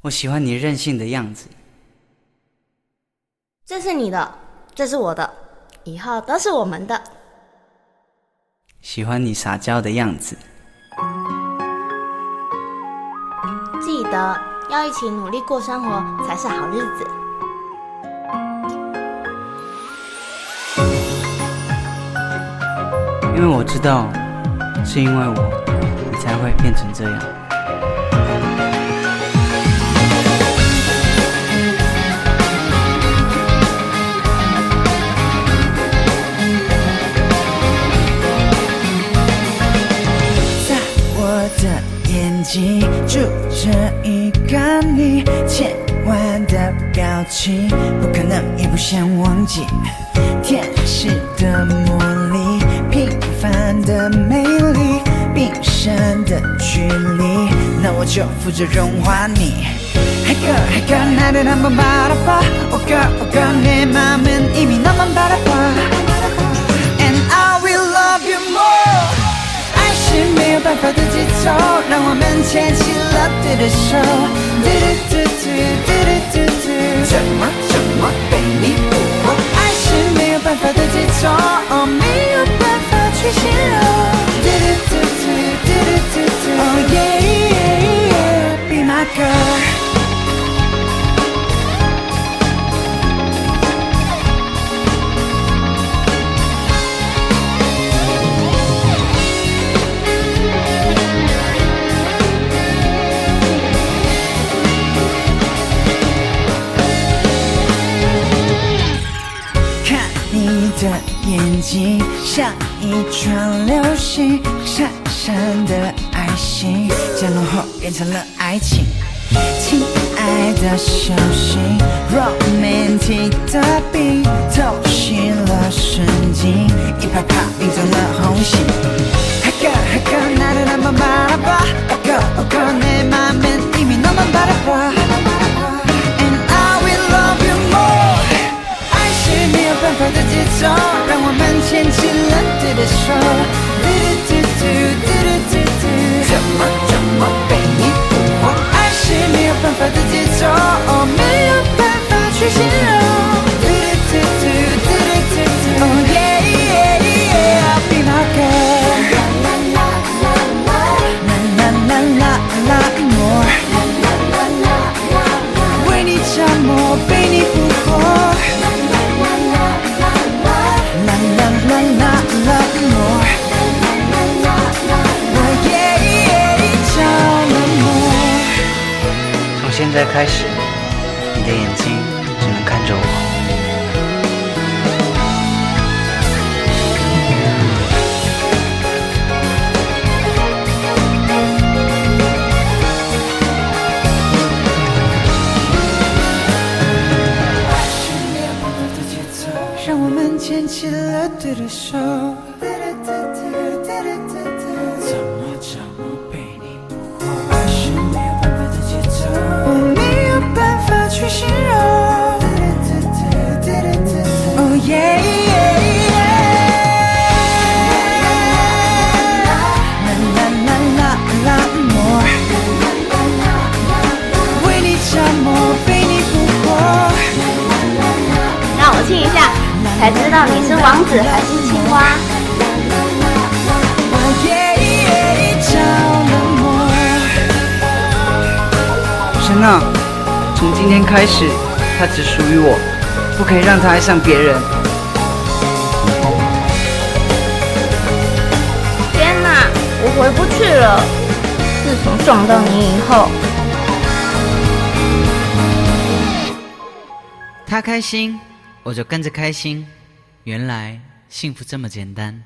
我喜欢你任性的样子。这是你的，这是我的，以后都是我们的。喜欢你撒娇的样子。记得要一起努力过生活，才是好日子。因为我知道，是因为我，你才会变成这样。的眼睛住着一个你，千万的表情，不可能也不想忘记，天使的魔力。平凡的美丽，冰山的距离，那我就负责融化你。嘿哥嘿哥，那的那么巴拉巴，我哥我哥，你妈们一米那么巴拉巴。did it show? Did it do 眼睛，像一串流星，闪闪的爱心，降落后变成了爱情。亲爱的小心，romantic 的冰 mentioned she loved the ashore. Do do do do do do do. Come on. 开始，你的眼睛只能看着我。让我们牵起了对的手。才知道你是王子还是青蛙。Oh。珊娜，从今天开始，他只属于我，不可以让他爱上别人。天哪，我回不去了。自从撞到你以后，他开心，我就跟着开心。原来幸福这么简单。